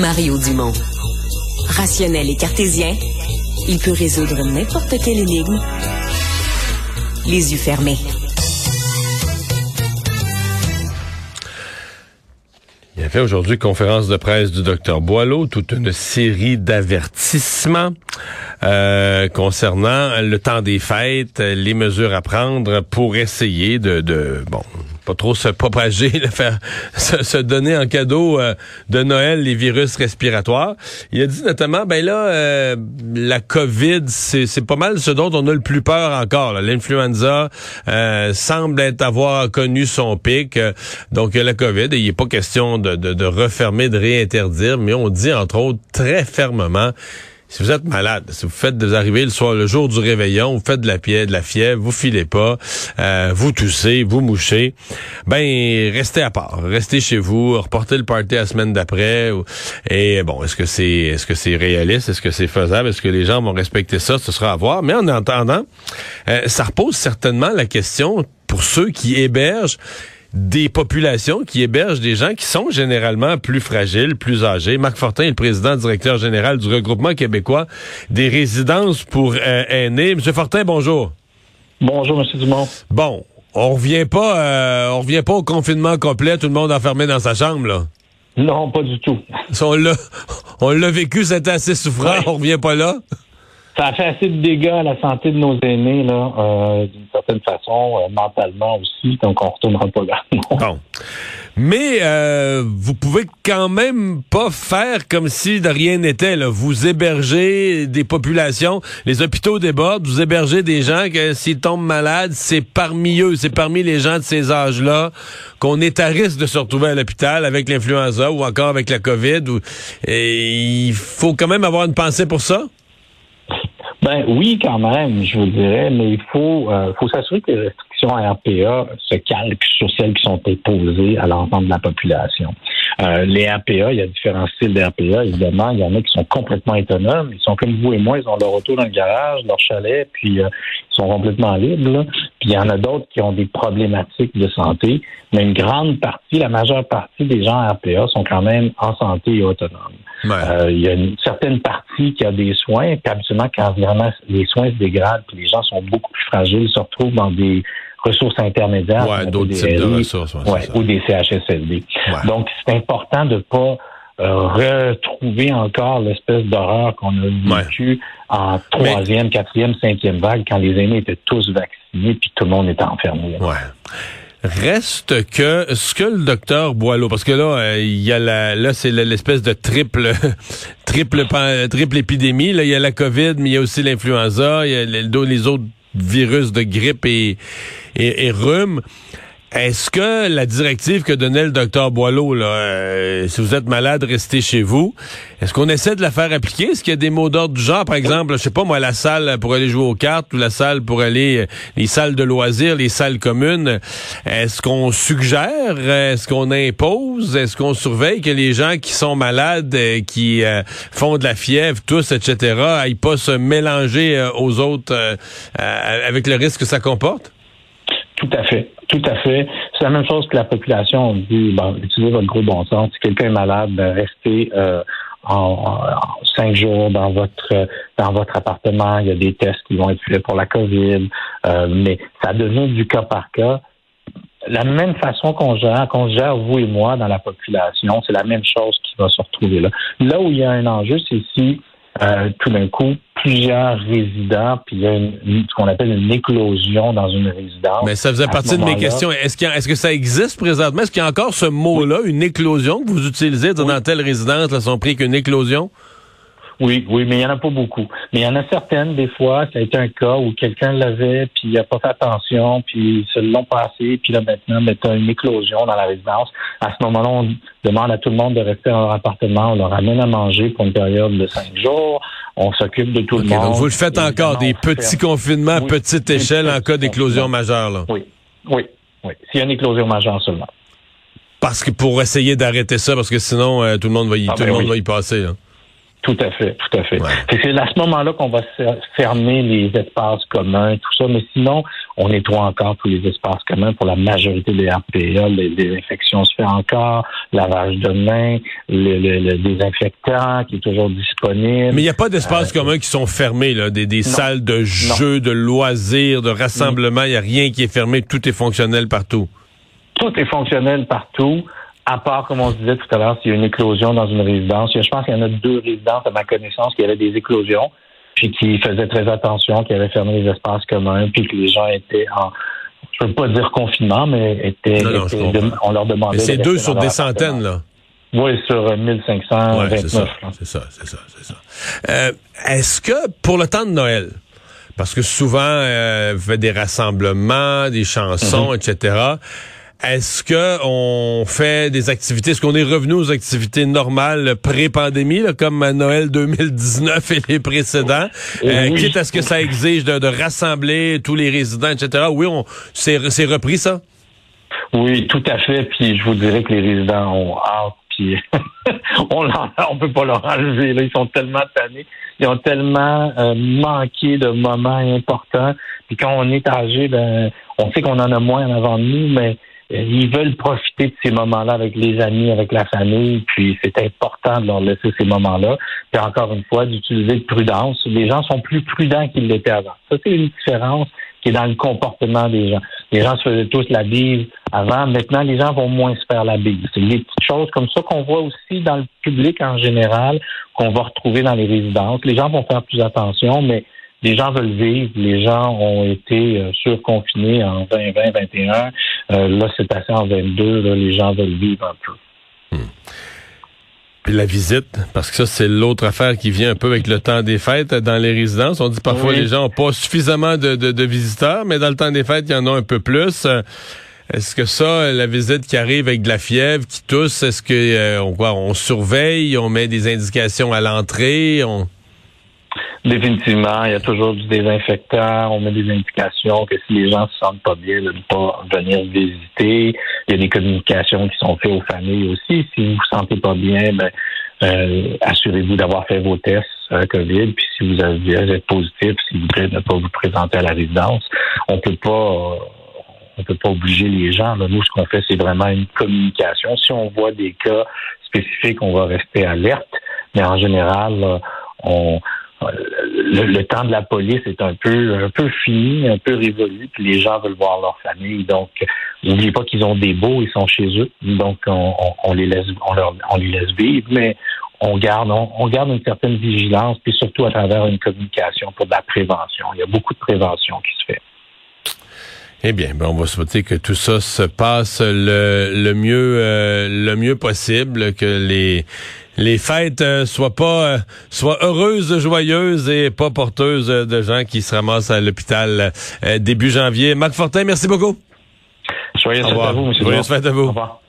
Mario Dumont. Rationnel et cartésien, il peut résoudre n'importe quelle énigme les yeux fermés. Il a fait aujourd'hui conférence de presse du docteur Boileau, toute une série d'avertissements euh, concernant le temps des fêtes, les mesures à prendre pour essayer de, de bon, pas trop se propager, faire, se, donner en cadeau euh, de Noël les virus respiratoires. Il a dit notamment, ben là, euh, la COVID, c'est pas mal ce dont on a le plus peur encore. L'influenza euh, semble être avoir connu son pic. donc la COVID, il n'est pas question de, de, de refermer, de réinterdire, mais on dit entre autres très fermement si vous êtes malade, si vous faites des arrivées le soir, le jour du réveillon, vous faites de la, fièvre, de la fièvre, vous filez pas, euh, vous toussez, vous mouchez, ben restez à part, restez chez vous, reportez le party la semaine d'après. Et bon, est-ce que c'est est-ce que c'est réaliste, est-ce que c'est faisable, est-ce que les gens vont respecter ça, ce sera à voir. Mais en attendant, euh, ça repose certainement la question pour ceux qui hébergent des populations qui hébergent des gens qui sont généralement plus fragiles, plus âgés. Marc Fortin est le président directeur général du regroupement québécois des résidences pour euh, aînés. Monsieur Fortin, bonjour. Bonjour, Monsieur Dumont. Bon, on revient pas, euh, on revient pas au confinement complet, tout le monde enfermé dans sa chambre, là. Non, pas du tout. on l'a, on l'a vécu, c'était assez souffrant, on revient pas là ça a fait assez de dégâts à la santé de nos aînés, là, euh, d'une certaine façon, euh, mentalement aussi, donc on retournera pas là. Bon. Mais euh, vous pouvez quand même pas faire comme si de rien n'était. Vous hébergez des populations, les hôpitaux débordent, vous hébergez des gens que s'ils tombent malades, c'est parmi eux, c'est parmi les gens de ces âges-là qu'on est à risque de se retrouver à l'hôpital avec l'influenza ou encore avec la COVID. Et il faut quand même avoir une pensée pour ça? Ben oui, quand même, je vous dirais, mais il faut, euh, faut s'assurer que les restrictions à RPA se calquent sur celles qui sont imposées à l'ensemble de la population. Euh, les RPA, il y a différents styles d'RPA. Évidemment, il y en a qui sont complètement autonomes. Ils sont comme vous et moi, ils ont leur auto dans le garage, leur chalet, puis euh, ils sont complètement libres. Puis il y en a d'autres qui ont des problématiques de santé. Mais une grande partie, la majeure partie des gens RPA sont quand même en santé et autonomes. Euh, il y a une certaine partie qui a des soins, puis habituellement, quand vraiment les soins se dégradent, puis les gens sont beaucoup plus fragiles, se retrouvent dans des ressources intermédiaires. Ouais, d'autres types de ressources. Ouais, ou des CHSLD. Donc, c'est important de pas euh, retrouver encore l'espèce d'horreur qu'on a vécue en troisième, quatrième, cinquième vague quand les aînés étaient tous vaccinés puis tout le monde était enfermé. Ouais. Reste que ce que le docteur Boileau, parce que là, euh, il y a la, là c'est l'espèce de triple, triple, épidémie. Là, il y a la COVID, mais il y a aussi l'influenza, il y a les, autres virus de grippe et, et, et rhume. Est-ce que la directive que donnait le docteur Boileau, là, euh, si vous êtes malade, restez chez vous, est-ce qu'on essaie de la faire appliquer? Est-ce qu'il y a des mots d'ordre du genre, par exemple, je sais pas moi, la salle pour aller jouer aux cartes ou la salle pour aller, euh, les salles de loisirs, les salles communes, est-ce qu'on suggère, est-ce qu'on impose, est-ce qu'on surveille que les gens qui sont malades, euh, qui font de la fièvre, tous, etc., aillent pas se mélanger aux autres avec le risque que ça comporte? Tout à fait. Tout à fait. C'est la même chose que la population. On dit, bon, utilisez votre gros bon sens. Si quelqu'un est malade, ben, restez euh, en, cinq jours dans votre dans votre appartement. Il y a des tests qui vont être faits pour la COVID, euh, mais ça devient du cas par cas. La même façon qu'on gère, qu'on gère vous et moi dans la population, c'est la même chose qui va se retrouver là. Là où il y a un enjeu, c'est si euh, tout d'un coup, plusieurs résidents, puis il y a une, ce qu'on appelle une éclosion dans une résidence. Mais ça faisait partie de mes questions. Est-ce est que ça existe présentement? Est-ce qu'il y a encore ce mot-là, une éclosion, que vous utilisez dans telle résidence, là, sont pris qu'une éclosion? Oui, oui, mais il n'y en a pas beaucoup. Mais il y en a certaines, des fois, ça a été un cas où quelqu'un l'avait, puis il n'a pas fait attention, puis ils se l'ont passé, puis là, maintenant, ben, tu as une éclosion dans la résidence. À ce moment-là, on demande à tout le monde de rester dans leur appartement, on leur amène à manger pour une période de cinq jours, on s'occupe de tout le monde. Donc vous le faites encore, des petits confinements à petite échelle en cas d'éclosion majeure, là? Oui, oui, oui. S'il y a une éclosion majeure seulement. Parce que pour essayer d'arrêter ça, parce que sinon, euh, tout le monde va y, ah, tout le ben monde va y passer. Là. Tout à fait, tout à fait. C'est à ce moment-là qu'on va fermer les espaces communs, tout ça. Mais sinon, On nettoie encore tous les espaces communs pour la majorité des RPA. Les désinfections se fait encore, lavage de mains, le, désinfectant qui est toujours disponible. Mais il n'y a pas d'espaces euh, communs qui sont fermés, là, des, salles de jeux, de loisirs, de rassemblement. Il n'y a rien qui est fermé. Tout est fonctionnel partout. Tout est fonctionnel partout. À part, comme on se disait tout à l'heure, s'il y a une éclosion dans une résidence. Je pense qu'il y en a deux résidences, à ma connaissance, qui avaient des éclosions puis qui faisaient très attention, qui avaient fermé les espaces communs, puis que les gens étaient en, je veux pas dire confinement, mais étaient, on leur demandait. Mais c'est deux sur des centaines, là. Oui, sur 1529. Ouais, c'est ça, c'est ça, c'est ça. Euh, est-ce que pour le temps de Noël, parce que souvent, euh, fait des rassemblements, des chansons, mm-hmm. etc. Est-ce que on fait des activités? Est-ce qu'on est revenu aux activités normales pré-pandémie, comme à Noël 2019 et les précédents? Euh, quitte à ce que ça exige de, rassembler tous les résidents, etc. Oui, on c'est repris ça? Oui, tout à fait. Puis je vous dirais que les résidents ont hâte. Puis on on peut pas leur enlever. Là. Ils sont tellement tannés. Ils ont tellement euh, manqué de moments importants. Puis quand on est âgé, ben, on sait qu'on en a moins en avant de nous, mais ils veulent profiter de ces moments-là avec les amis, avec la famille, puis c'est important de leur laisser ces moments-là. Puis encore une fois, d'utiliser de prudence. Les gens sont plus prudents qu'ils l'étaient avant. Ça, c'est une différence qui est dans le comportement des gens. Les gens se faisaient tous la bise avant. Maintenant, les gens vont moins se faire la bise. C'est des petites choses comme ça qu'on voit aussi dans le public en général, qu'on va retrouver dans les résidences. Les gens vont faire plus attention, mais les gens veulent vivre. Les gens ont été euh, surconfinés en 2020, 2021. Euh, là, c'est passé en 22. Là, les gens veulent vivre un peu. Hmm. Puis la visite, parce que ça, c'est l'autre affaire qui vient un peu avec le temps des fêtes dans les résidences. On dit parfois les gens n'ont pas suffisamment de, de, visiteurs, mais dans le temps des fêtes, il y en a un peu plus. Est-ce que ça, la visite qui arrive avec de la fièvre, qui tousse, est-ce que euh, on, on surveille, on met des indications à l'entrée, on... Définitivement, il y a toujours du désinfectant. On met des indications que si les gens se sentent pas bien, de ne pas venir visiter. Il y a des communications qui sont faites aux familles aussi. Si vous vous sentez pas bien, ben, euh, assurez-vous d'avoir fait vos tests euh, COVID. Puis si vous avez êtes positif, s'il vous plaît, ne pas vous présenter à la résidence. On peut pas. Euh, on peut pas obliger les gens. Nous, ce qu'on fait, c'est vraiment une communication. Si on voit des cas spécifiques, on va rester alerte. Mais en général, on, le, temps de la police est un peu un peu fini, un peu révolu, puis les gens veulent voir leur famille. Donc, n'oubliez pas qu'ils ont des beaux, ils sont chez eux, donc on, les laisse on, les laisse vivre, mais on garde on, garde une certaine vigilance, puis surtout à travers une communication pour de la prévention. Il y a beaucoup de prévention qui se fait. Eh bien, ben on va souhaiter que tout ça se passe le, le mieux euh, le mieux possible, que les les fêtes euh, soient pas euh, soient heureuses, joyeuses et pas porteuses de gens qui se ramassent à l'hôpital début janvier. Marc Fortin, merci beaucoup. Joyeuses fêtes à vous, monsieur. Joyeuses fêtes à vous. Au revoir.